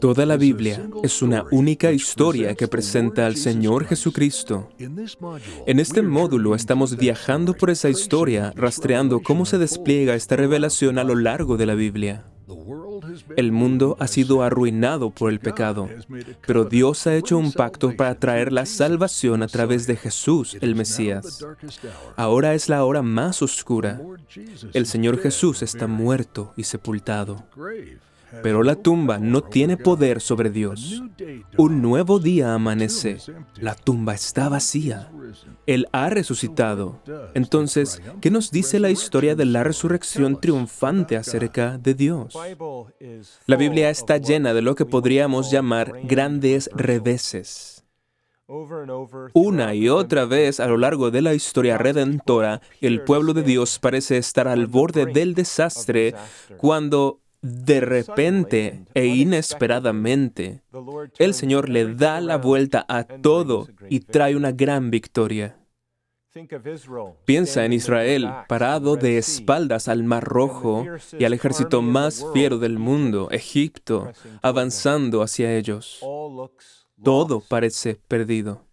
Toda la Biblia es una única historia que presenta al Señor Jesucristo. En este módulo estamos viajando por esa historia, rastreando cómo se despliega esta revelación a lo largo de la Biblia. El mundo ha sido arruinado por el pecado, pero Dios ha hecho un pacto para traer la salvación a través de Jesús, el Mesías. Ahora es la hora más oscura. El Señor Jesús está muerto y sepultado. Pero la tumba no tiene poder sobre Dios. Un nuevo día amanece. La tumba está vacía. Él ha resucitado. Entonces, ¿qué nos dice la historia de la resurrección triunfante acerca de Dios? La Biblia está llena de lo que podríamos llamar grandes reveses. Una y otra vez a lo largo de la historia redentora, el pueblo de Dios parece estar al borde del desastre cuando de repente e inesperadamente, el Señor le da la vuelta a todo y trae una gran victoria. Piensa en Israel parado de espaldas al Mar Rojo y al ejército más fiero del mundo, Egipto, avanzando hacia ellos. Todo parece perdido.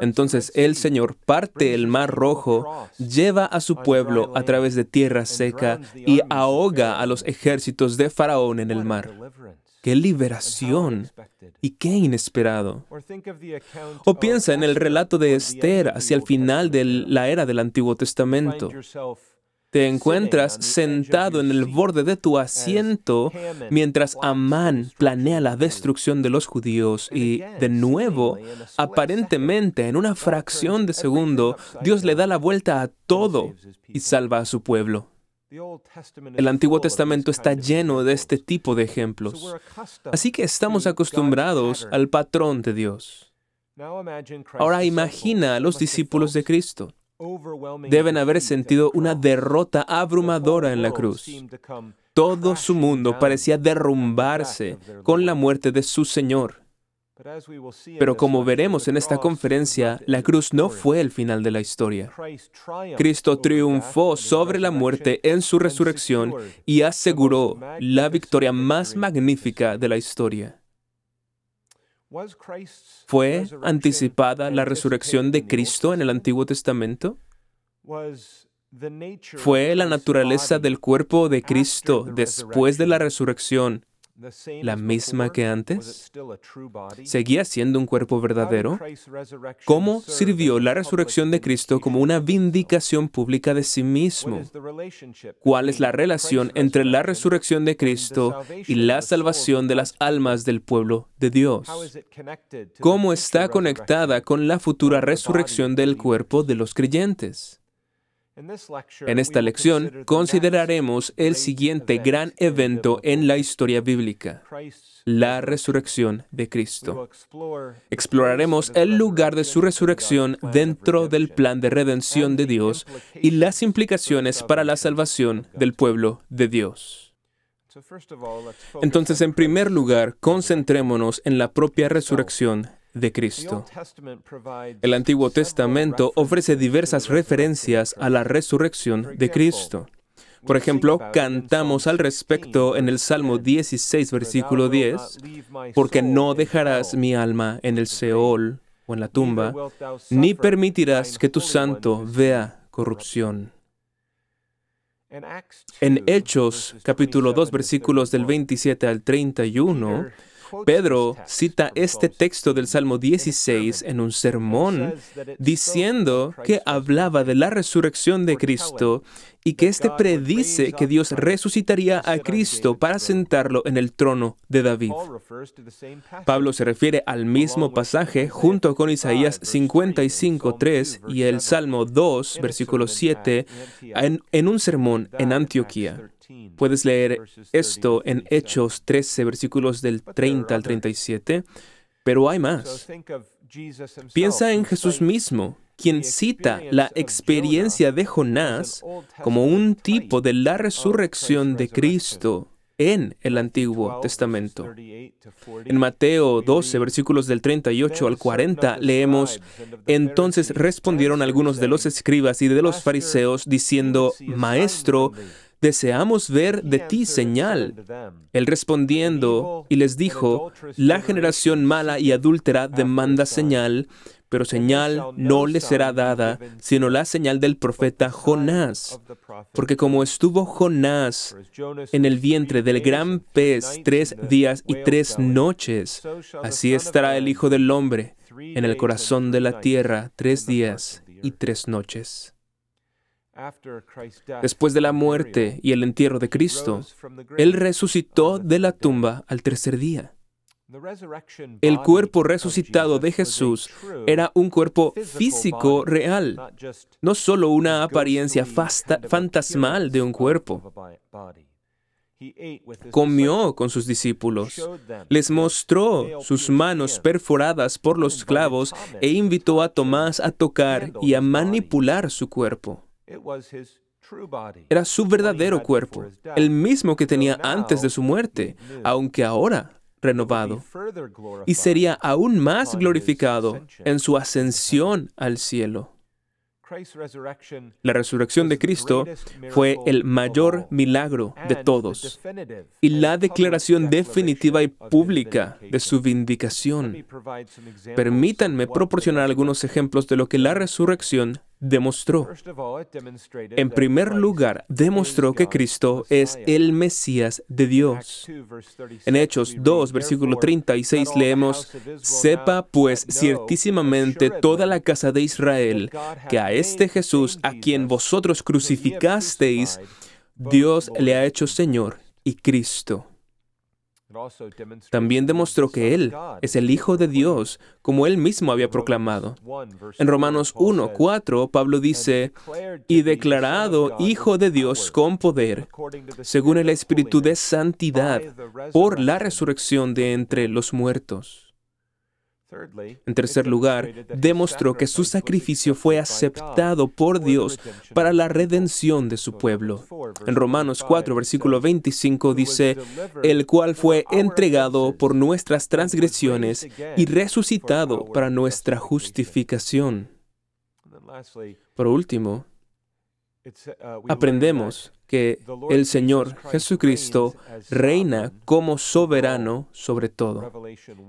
Entonces el Señor parte el mar rojo, lleva a su pueblo a través de tierra seca y ahoga a los ejércitos de Faraón en el mar. ¡Qué liberación! Y qué inesperado. O piensa en el relato de Esther hacia el final de la era del Antiguo Testamento te encuentras sentado en el borde de tu asiento mientras Amán planea la destrucción de los judíos y de nuevo, aparentemente en una fracción de segundo, Dios le da la vuelta a todo y salva a su pueblo. El Antiguo Testamento está lleno de este tipo de ejemplos. Así que estamos acostumbrados al patrón de Dios. Ahora imagina a los discípulos de Cristo deben haber sentido una derrota abrumadora en la cruz. Todo su mundo parecía derrumbarse con la muerte de su Señor. Pero como veremos en esta conferencia, la cruz no fue el final de la historia. Cristo triunfó sobre la muerte en su resurrección y aseguró la victoria más magnífica de la historia. ¿Fue anticipada la resurrección de Cristo en el Antiguo Testamento? ¿Fue la naturaleza del cuerpo de Cristo después de la resurrección la misma que antes? ¿Seguía siendo un cuerpo verdadero? ¿Cómo sirvió la resurrección de Cristo como una vindicación pública de sí mismo? ¿Cuál es la relación entre la resurrección de Cristo y la salvación de las almas del pueblo de Dios? ¿Cómo está conectada con la futura resurrección del cuerpo de los creyentes? En esta lección consideraremos el siguiente gran evento en la historia bíblica, la resurrección de Cristo. Exploraremos el lugar de su resurrección dentro del plan de redención de Dios y las implicaciones para la salvación del pueblo de Dios. Entonces, en primer lugar, concentrémonos en la propia resurrección de Cristo. El Antiguo Testamento ofrece diversas referencias a la resurrección de Cristo. Por ejemplo, cantamos al respecto en el Salmo 16, versículo 10, porque no dejarás mi alma en el Seol o en la tumba, ni permitirás que tu santo vea corrupción. En Hechos capítulo 2 versículos del 27 al 31, Pedro cita este texto del Salmo 16 en un sermón diciendo que hablaba de la resurrección de Cristo y que éste predice que Dios resucitaría a Cristo para sentarlo en el trono de David. Pablo se refiere al mismo pasaje junto con Isaías 55.3 y el Salmo 2, versículo 7, en, en un sermón en Antioquía. Puedes leer esto en Hechos 13, versículos del 30 al 37, pero hay más. Piensa en Jesús mismo, quien cita la experiencia de Jonás como un tipo de la resurrección de Cristo en el Antiguo Testamento. En Mateo 12, versículos del 38 al 40, leemos, Entonces respondieron algunos de los escribas y de los fariseos diciendo, Maestro, deseamos ver de ti señal. Él respondiendo y les dijo, la generación mala y adúltera demanda señal, pero señal no le será dada, sino la señal del profeta Jonás. Porque como estuvo Jonás en el vientre del gran pez tres días y tres noches, así estará el Hijo del Hombre en el corazón de la tierra tres días y tres noches. Después de la muerte y el entierro de Cristo, Él resucitó de la tumba al tercer día. El cuerpo resucitado de Jesús era un cuerpo físico real, no solo una apariencia fantasmal de un cuerpo. Comió con sus discípulos, les mostró sus manos perforadas por los clavos e invitó a Tomás a tocar y a manipular su cuerpo. Era su verdadero cuerpo, el mismo que tenía antes de su muerte, aunque ahora renovado. Y sería aún más glorificado en su ascensión al cielo. La resurrección de Cristo fue el mayor milagro de todos y la declaración definitiva y pública de su vindicación. Permítanme proporcionar algunos ejemplos de lo que la resurrección demostró. En primer lugar, demostró que Cristo es el Mesías de Dios. En Hechos 2, versículo 36 leemos, Sepa pues ciertísimamente toda la casa de Israel que a este Jesús a quien vosotros crucificasteis, Dios le ha hecho Señor y Cristo. También demostró que Él es el Hijo de Dios, como Él mismo había proclamado. En Romanos 1, 4, Pablo dice, y declarado Hijo de Dios con poder, según el Espíritu de Santidad, por la resurrección de entre los muertos. En tercer lugar, demostró que su sacrificio fue aceptado por Dios para la redención de su pueblo. En Romanos 4, versículo 25 dice, el cual fue entregado por nuestras transgresiones y resucitado para nuestra justificación. Por último, aprendemos que el Señor Jesucristo reina como soberano sobre todo.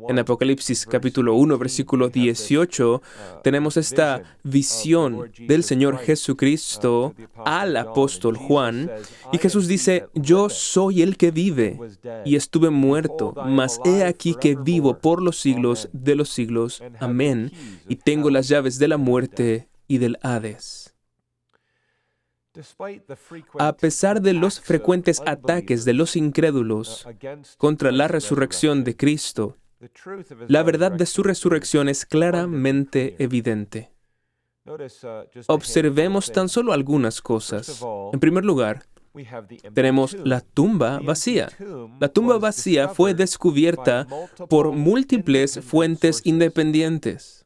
En Apocalipsis capítulo 1, versículo 18, uh, tenemos esta visión del Señor uh, Jesucristo al apóstol Juan, y Jesús dice, yo soy el que vive, y estuve muerto, mas he aquí que vivo por los siglos de los siglos. Amén. Y tengo las llaves de la muerte y del Hades. A pesar de los frecuentes ataques de los incrédulos uh, contra la resurrección de Cristo, la verdad de su resurrección es claramente evidente. Uh, Observemos tan solo algunas cosas. En primer lugar, tenemos la tumba vacía. La tumba vacía fue descubierta por múltiples fuentes independientes.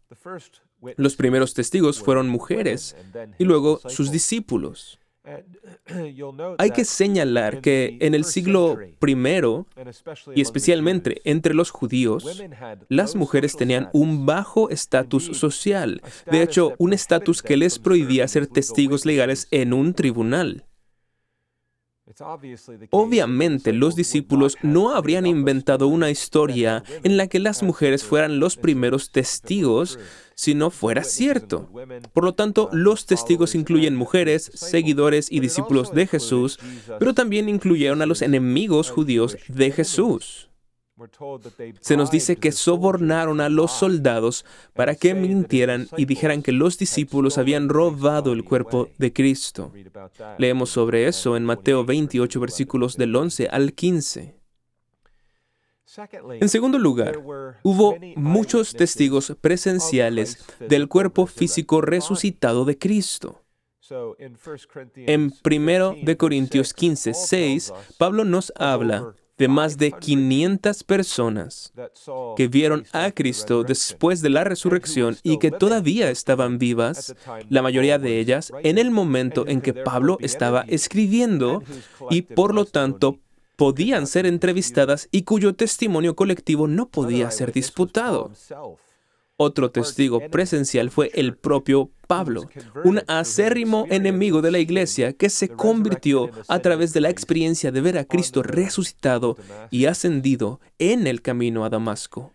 Los primeros testigos fueron mujeres y luego sus discípulos. Hay que señalar que en el siglo I, y especialmente entre los judíos, las mujeres tenían un bajo estatus social, de hecho, un estatus que les prohibía ser testigos legales en un tribunal. Obviamente los discípulos no habrían inventado una historia en la que las mujeres fueran los primeros testigos si no fuera cierto. Por lo tanto, los testigos incluyen mujeres, seguidores y discípulos de Jesús, pero también incluyeron a los enemigos judíos de Jesús. Se nos dice que sobornaron a los soldados para que mintieran y dijeran que los discípulos habían robado el cuerpo de Cristo. Leemos sobre eso en Mateo 28, versículos del 11 al 15. En segundo lugar, hubo muchos testigos presenciales del cuerpo físico resucitado de Cristo. En 1 de Corintios 15, 6, Pablo nos habla de más de 500 personas que vieron a Cristo después de la resurrección y que todavía estaban vivas, la mayoría de ellas en el momento en que Pablo estaba escribiendo y por lo tanto podían ser entrevistadas y cuyo testimonio colectivo no podía ser disputado. Otro testigo presencial fue el propio Pablo, un acérrimo enemigo de la iglesia que se convirtió a través de la experiencia de ver a Cristo resucitado y ascendido en el camino a Damasco.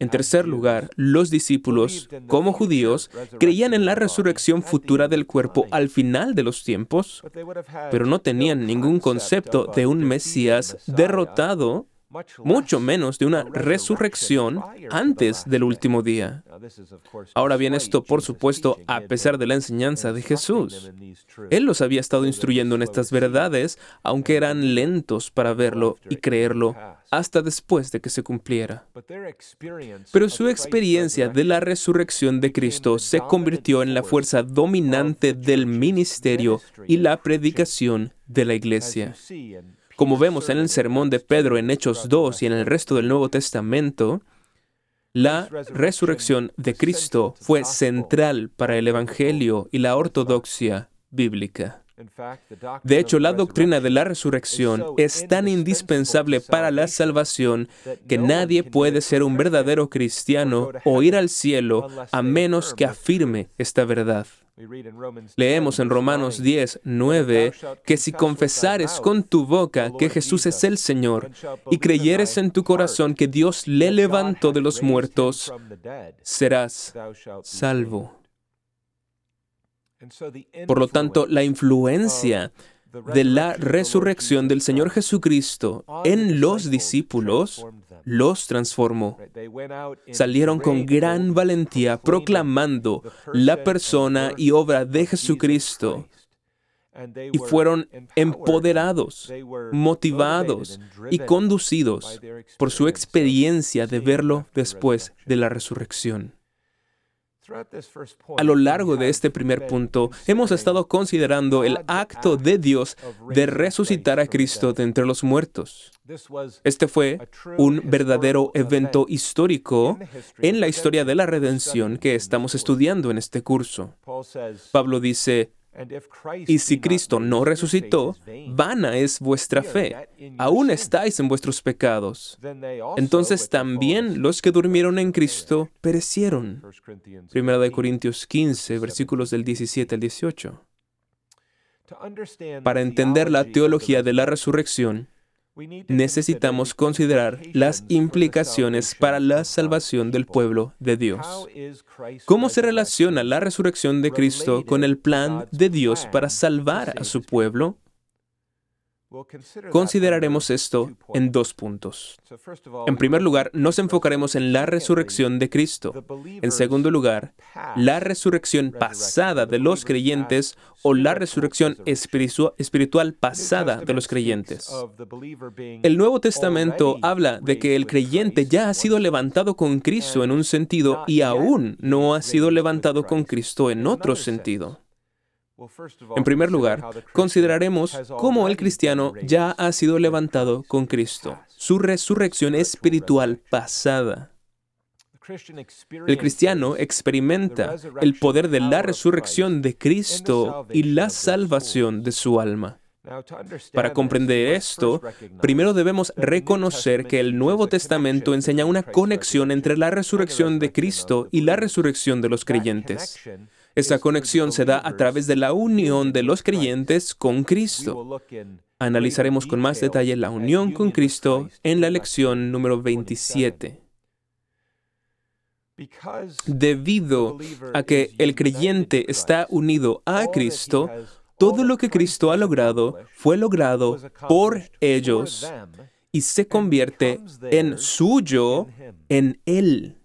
En tercer lugar, los discípulos, como judíos, creían en la resurrección futura del cuerpo al final de los tiempos, pero no tenían ningún concepto de un Mesías derrotado mucho menos de una resurrección antes del último día. Ahora bien, esto por supuesto a pesar de la enseñanza de Jesús. Él los había estado instruyendo en estas verdades, aunque eran lentos para verlo y creerlo hasta después de que se cumpliera. Pero su experiencia de la resurrección de Cristo se convirtió en la fuerza dominante del ministerio y la predicación de la iglesia. Como vemos en el sermón de Pedro en Hechos 2 y en el resto del Nuevo Testamento, la resurrección de Cristo fue central para el Evangelio y la ortodoxia bíblica. De hecho, la doctrina de la resurrección es tan indispensable para la salvación que nadie puede ser un verdadero cristiano o ir al cielo a menos que afirme esta verdad. Leemos en Romanos 10, 9, que si confesares con tu boca que Jesús es el Señor y creyeres en tu corazón que Dios le levantó de los muertos, serás salvo. Por lo tanto, la influencia de la resurrección del Señor Jesucristo en los discípulos los transformó. Salieron con gran valentía proclamando la persona y obra de Jesucristo. Y fueron empoderados, motivados y conducidos por su experiencia de verlo después de la resurrección. A lo largo de este primer punto, hemos estado considerando el acto de Dios de resucitar a Cristo de entre los muertos. Este fue un verdadero evento histórico en la historia de la redención que estamos estudiando en este curso. Pablo dice, y si Cristo no resucitó, vana es vuestra fe. Aún estáis en vuestros pecados. Entonces también los que durmieron en Cristo perecieron. Primera de Corintios 15, versículos del 17 al 18. Para entender la teología de la resurrección, necesitamos considerar las implicaciones para la salvación del pueblo de Dios. ¿Cómo se relaciona la resurrección de Cristo con el plan de Dios para salvar a su pueblo? Consideraremos esto en dos puntos. En primer lugar, nos enfocaremos en la resurrección de Cristo. En segundo lugar, la resurrección pasada de los creyentes o la resurrección espiritual pasada de los creyentes. El Nuevo Testamento habla de que el creyente ya ha sido levantado con Cristo en un sentido y aún no ha sido levantado con Cristo en otro sentido. En primer lugar, consideraremos cómo el cristiano ya ha sido levantado con Cristo, su resurrección espiritual pasada. El cristiano experimenta el poder de la resurrección de Cristo y la salvación de su alma. Para comprender esto, primero debemos reconocer que el Nuevo Testamento enseña una conexión entre la resurrección de Cristo y la resurrección de los creyentes. Esta conexión se da a través de la unión de los creyentes con Cristo. Analizaremos con más detalle la unión con Cristo en la lección número 27. Debido a que el creyente está unido a Cristo, todo lo que Cristo ha logrado fue logrado por ellos y se convierte en suyo en Él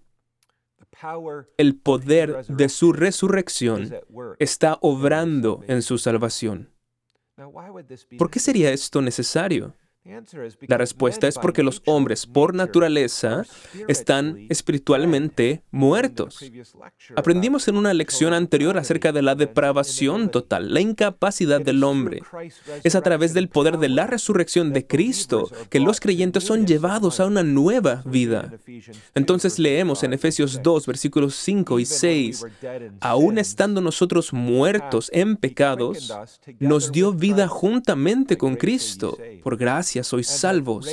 el poder de su resurrección está obrando en su salvación. ¿Por qué sería esto necesario? La respuesta es porque los hombres por naturaleza están espiritualmente muertos. Aprendimos en una lección anterior acerca de la depravación total, la incapacidad del hombre. Es a través del poder de la resurrección de Cristo que los creyentes son llevados a una nueva vida. Entonces leemos en Efesios 2, versículos 5 y 6, aún estando nosotros muertos en pecados, nos dio vida juntamente con Cristo. Por gracia gracia sois salvos,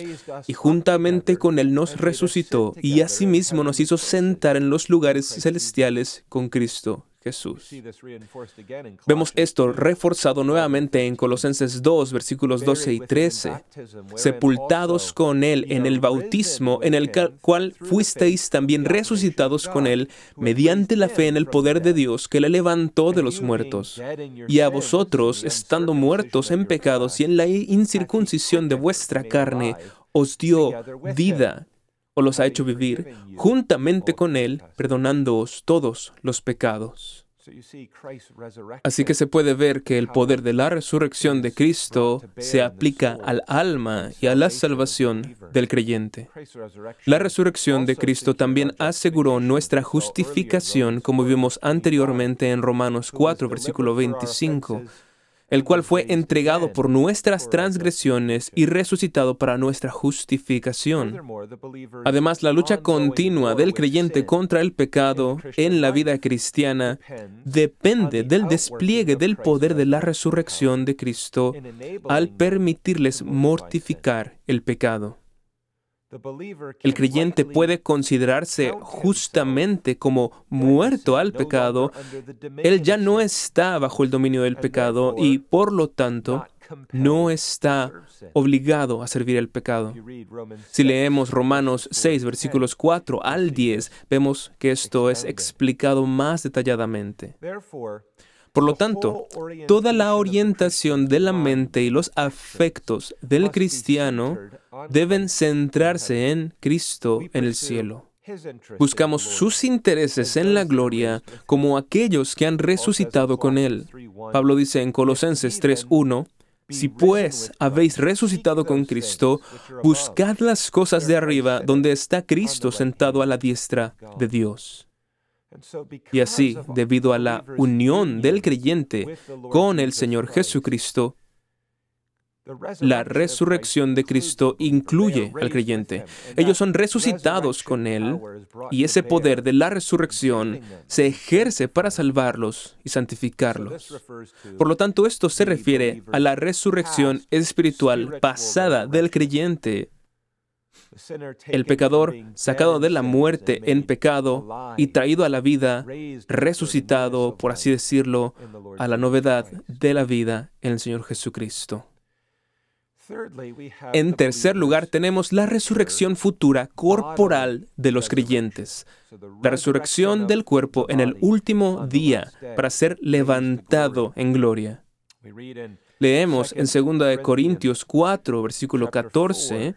y juntamente con Él nos resucitó, y asimismo nos hizo sentar en los lugares celestiales con Cristo Jesús. Vemos esto reforzado nuevamente en Colosenses 2, versículos 12 y 13. Sepultados con Él en el bautismo, en el cual fuisteis también resucitados con Él, mediante la fe en el poder de Dios que le levantó de los muertos. Y a vosotros, estando muertos en pecados y en la incircuncisión de vuestra carne, os dio vida o los ha hecho vivir juntamente con Él, perdonándoos todos los pecados. Así que se puede ver que el poder de la resurrección de Cristo se aplica al alma y a la salvación del creyente. La resurrección de Cristo también aseguró nuestra justificación, como vimos anteriormente en Romanos 4, versículo 25 el cual fue entregado por nuestras transgresiones y resucitado para nuestra justificación. Además, la lucha continua del creyente contra el pecado en la vida cristiana depende del despliegue del poder de la resurrección de Cristo al permitirles mortificar el pecado. El creyente puede considerarse justamente como muerto al pecado. Él ya no está bajo el dominio del pecado y por lo tanto no está obligado a servir el pecado. Si leemos Romanos 6, versículos 4 al 10, vemos que esto es explicado más detalladamente. Por lo tanto, toda la orientación de la mente y los afectos del cristiano deben centrarse en Cristo en el cielo. Buscamos sus intereses en la gloria como aquellos que han resucitado con Él. Pablo dice en Colosenses 3.1, si pues habéis resucitado con Cristo, buscad las cosas de arriba donde está Cristo sentado a la diestra de Dios. Y así, debido a la unión del creyente con el Señor Jesucristo, la resurrección de Cristo incluye al creyente. Ellos son resucitados con Él y ese poder de la resurrección se ejerce para salvarlos y santificarlos. Por lo tanto, esto se refiere a la resurrección espiritual pasada del creyente el pecador sacado de la muerte en pecado y traído a la vida, resucitado, por así decirlo, a la novedad de la vida en el Señor Jesucristo. En tercer lugar, tenemos la resurrección futura corporal de los creyentes, la resurrección del cuerpo en el último día para ser levantado en gloria. Leemos en 2 Corintios 4, versículo 14,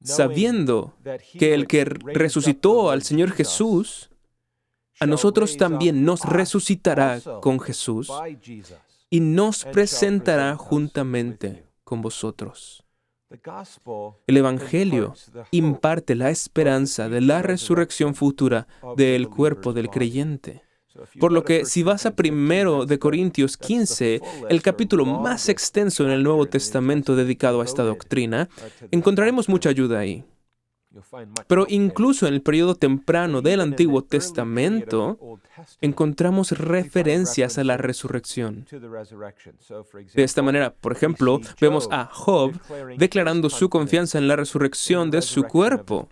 sabiendo que el que resucitó al Señor Jesús, a nosotros también nos resucitará con Jesús y nos presentará juntamente con vosotros. El Evangelio imparte la esperanza de la resurrección futura del cuerpo del creyente. Por lo que si vas a primero de Corintios 15, el capítulo más extenso en el Nuevo Testamento dedicado a esta doctrina, encontraremos mucha ayuda ahí. Pero incluso en el periodo temprano del Antiguo Testamento encontramos referencias a la resurrección. De esta manera, por ejemplo, vemos a Job declarando su confianza en la resurrección de su cuerpo.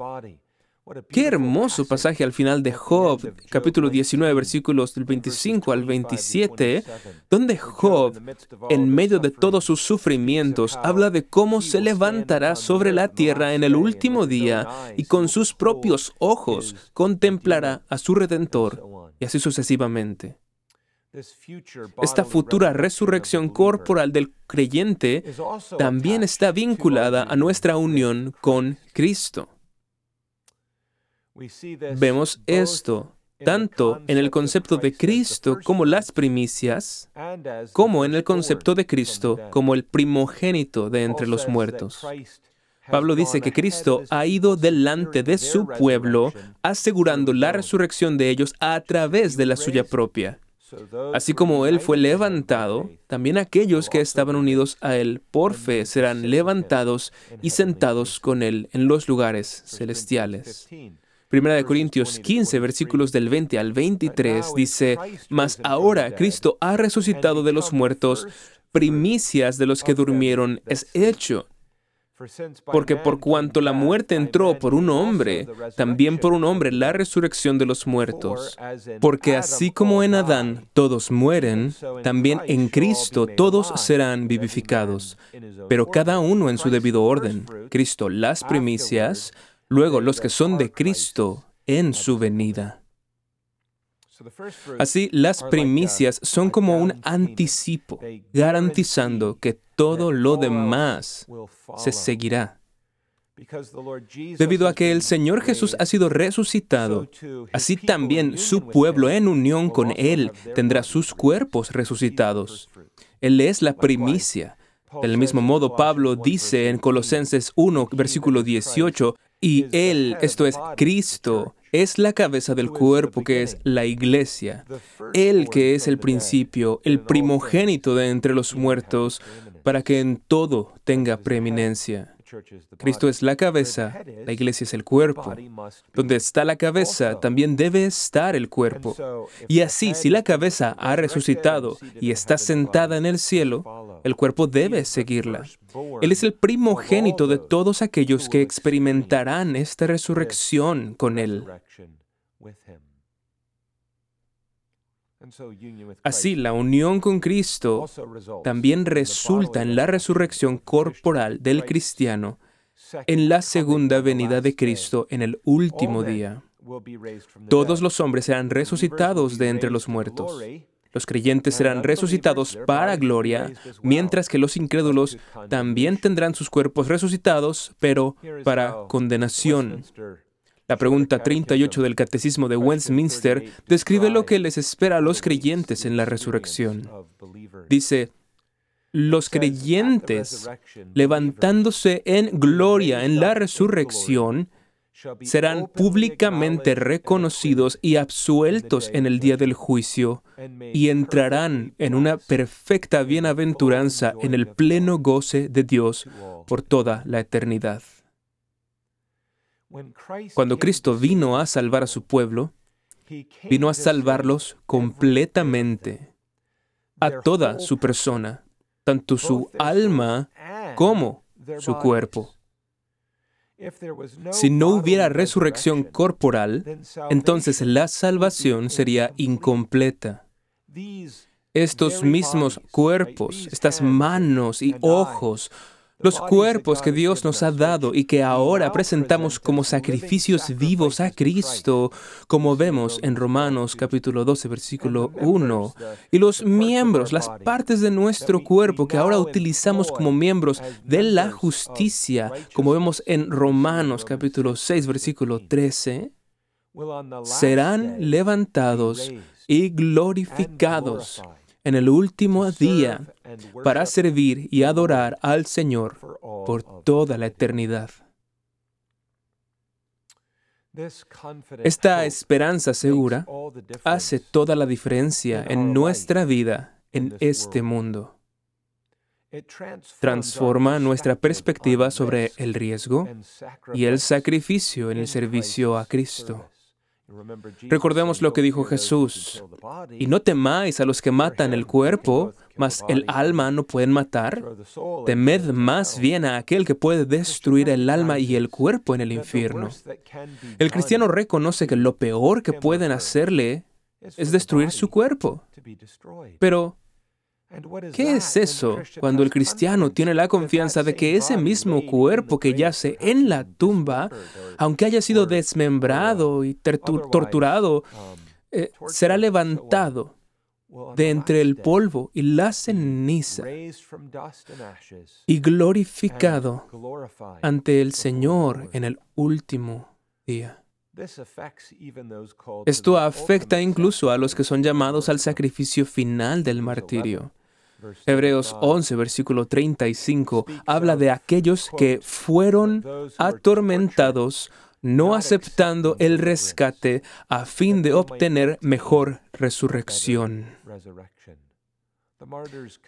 Qué hermoso pasaje al final de Job, capítulo 19, versículos del 25 al 27, donde Job, en medio de todos sus sufrimientos, habla de cómo se levantará sobre la tierra en el último día y con sus propios ojos contemplará a su Redentor, y así sucesivamente. Esta futura resurrección corporal del creyente también está vinculada a nuestra unión con Cristo. Vemos esto tanto en el concepto de Cristo como las primicias, como en el concepto de Cristo como el primogénito de entre los muertos. Pablo dice que Cristo ha ido delante de su pueblo, asegurando la resurrección de ellos a través de la suya propia. Así como Él fue levantado, también aquellos que estaban unidos a Él por fe serán levantados y sentados con Él en los lugares celestiales. Primera de Corintios 15, versículos del 20 al 23 dice, Mas ahora Cristo ha resucitado de los muertos, primicias de los que durmieron es hecho. Porque por cuanto la muerte entró por un hombre, también por un hombre la resurrección de los muertos. Porque así como en Adán todos mueren, también en Cristo todos serán vivificados, pero cada uno en su debido orden. Cristo las primicias, luego los que son de Cristo en su venida. Así, las primicias son como un anticipo, garantizando que todo lo demás se seguirá. Debido a que el Señor Jesús ha sido resucitado, así también su pueblo en unión con Él tendrá sus cuerpos resucitados. Él es la primicia. Del mismo modo, Pablo dice en Colosenses 1, versículo 18, y Él, esto es Cristo, es la cabeza del cuerpo que es la iglesia. Él que es el principio, el primogénito de entre los muertos, para que en todo tenga preeminencia. Cristo es la cabeza, la iglesia es el cuerpo. Donde está la cabeza, también debe estar el cuerpo. Y así, si la cabeza ha resucitado y está sentada en el cielo, el cuerpo debe seguirla. Él es el primogénito de todos aquellos que experimentarán esta resurrección con Él. Así, la unión con Cristo también resulta en la resurrección corporal del cristiano en la segunda venida de Cristo en el último día. Todos los hombres serán resucitados de entre los muertos. Los creyentes serán resucitados para gloria, mientras que los incrédulos también tendrán sus cuerpos resucitados, pero para condenación. La pregunta 38 del Catecismo de Westminster describe lo que les espera a los creyentes en la resurrección. Dice, los creyentes, levantándose en gloria en la resurrección, serán públicamente reconocidos y absueltos en el día del juicio y entrarán en una perfecta bienaventuranza en el pleno goce de Dios por toda la eternidad. Cuando Cristo vino a salvar a su pueblo, vino a salvarlos completamente, a toda su persona, tanto su alma como su cuerpo. Si no hubiera resurrección corporal, entonces la salvación sería incompleta. Estos mismos cuerpos, estas manos y ojos, los cuerpos que Dios nos ha dado y que ahora presentamos como sacrificios vivos a Cristo, como vemos en Romanos capítulo 12, versículo 1. Y los miembros, las partes de nuestro cuerpo que ahora utilizamos como miembros de la justicia, como vemos en Romanos capítulo 6, versículo 13, serán levantados y glorificados en el último día para servir y adorar al Señor por toda la eternidad. Esta esperanza segura hace toda la diferencia en nuestra vida en este mundo. Transforma nuestra perspectiva sobre el riesgo y el sacrificio en el servicio a Cristo. Recordemos lo que dijo Jesús. Y no temáis a los que matan el cuerpo, mas el alma no pueden matar. Temed más bien a aquel que puede destruir el alma y el cuerpo en el infierno. El cristiano reconoce que lo peor que pueden hacerle es destruir su cuerpo. Pero ¿Qué es eso cuando el cristiano tiene la confianza de que ese mismo cuerpo que yace en la tumba, aunque haya sido desmembrado y torturado, eh, será levantado de entre el polvo y la ceniza y glorificado ante el Señor en el último día? Esto afecta incluso a los que son llamados al sacrificio final del martirio. Hebreos 11, versículo 35, habla de aquellos que fueron atormentados no aceptando el rescate a fin de obtener mejor resurrección.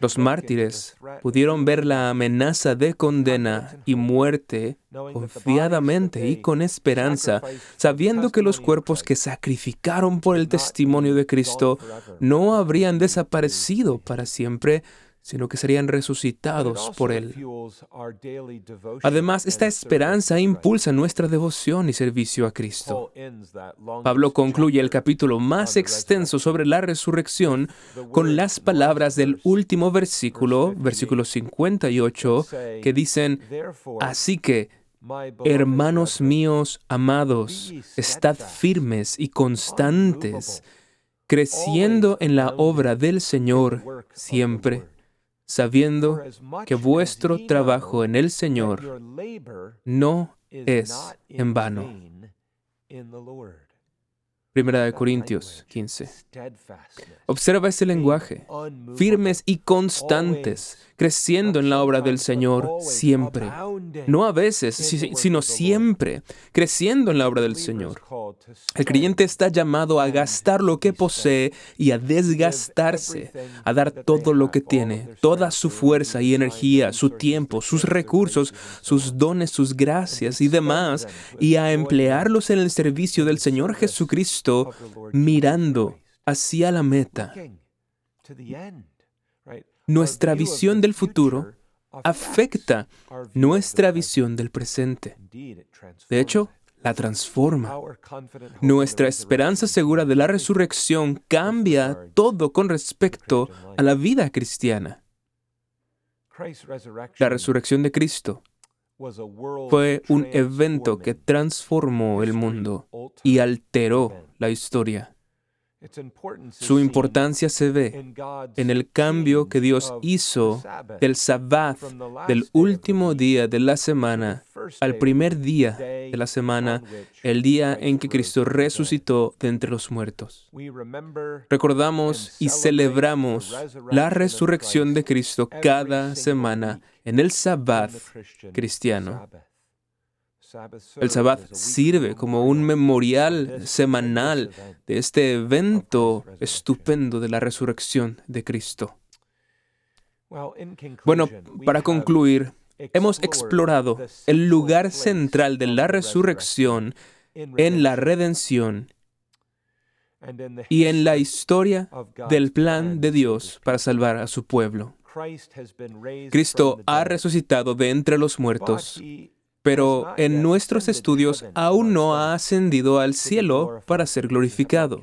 Los mártires pudieron ver la amenaza de condena y muerte confiadamente y con esperanza, sabiendo que los cuerpos que sacrificaron por el testimonio de Cristo no habrían desaparecido para siempre, sino que serían resucitados por Él. Además, esta esperanza impulsa nuestra devoción y servicio a Cristo. Pablo concluye el capítulo más extenso sobre la resurrección con las palabras del último versículo, versículo 58, que dicen, así que, hermanos míos amados, estad firmes y constantes, creciendo en la obra del Señor siempre sabiendo que vuestro trabajo en el Señor no es en vano. Primera de Corintios 15. Observa ese lenguaje, firmes y constantes, creciendo en la obra del Señor siempre. No a veces, sino siempre, creciendo en la obra del Señor. El creyente está llamado a gastar lo que posee y a desgastarse, a dar todo lo que tiene, toda su fuerza y energía, su tiempo, sus recursos, sus dones, sus gracias y demás, y a emplearlos en el servicio del Señor Jesucristo, mirando hacia la meta. Nuestra visión del futuro afecta nuestra visión del presente. De hecho, la transforma. Nuestra esperanza segura de la resurrección cambia todo con respecto a la vida cristiana. La resurrección de Cristo fue un evento que transformó el mundo y alteró la historia. Su importancia se ve en el cambio que Dios hizo del sabbat, del último día de la semana, al primer día de la semana, el día en que Cristo resucitó de entre los muertos. Recordamos y celebramos la resurrección de Cristo cada semana en el sabbat cristiano. El Sabbat sirve como un memorial semanal de este evento estupendo de la resurrección de Cristo. Bueno, para concluir, hemos explorado el lugar central de la resurrección en la redención y en la historia del plan de Dios para salvar a su pueblo. Cristo ha resucitado de entre los muertos, pero en nuestros estudios aún no ha ascendido al cielo para ser glorificado.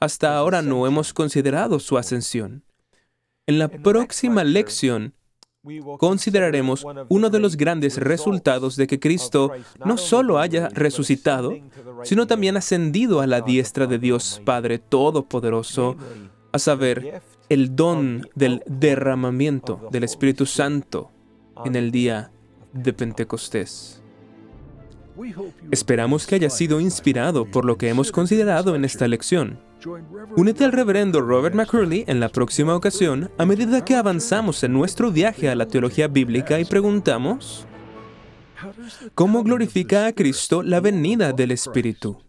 Hasta ahora no hemos considerado su ascensión. En la próxima lección consideraremos uno de los grandes resultados de que Cristo no solo haya resucitado, sino también ascendido a la diestra de Dios Padre Todopoderoso, a saber, el don del derramamiento del Espíritu Santo en el día de Pentecostés. Esperamos que haya sido inspirado por lo que hemos considerado en esta lección. Únete al reverendo Robert McCurley en la próxima ocasión a medida que avanzamos en nuestro viaje a la teología bíblica y preguntamos, ¿cómo glorifica a Cristo la venida del Espíritu?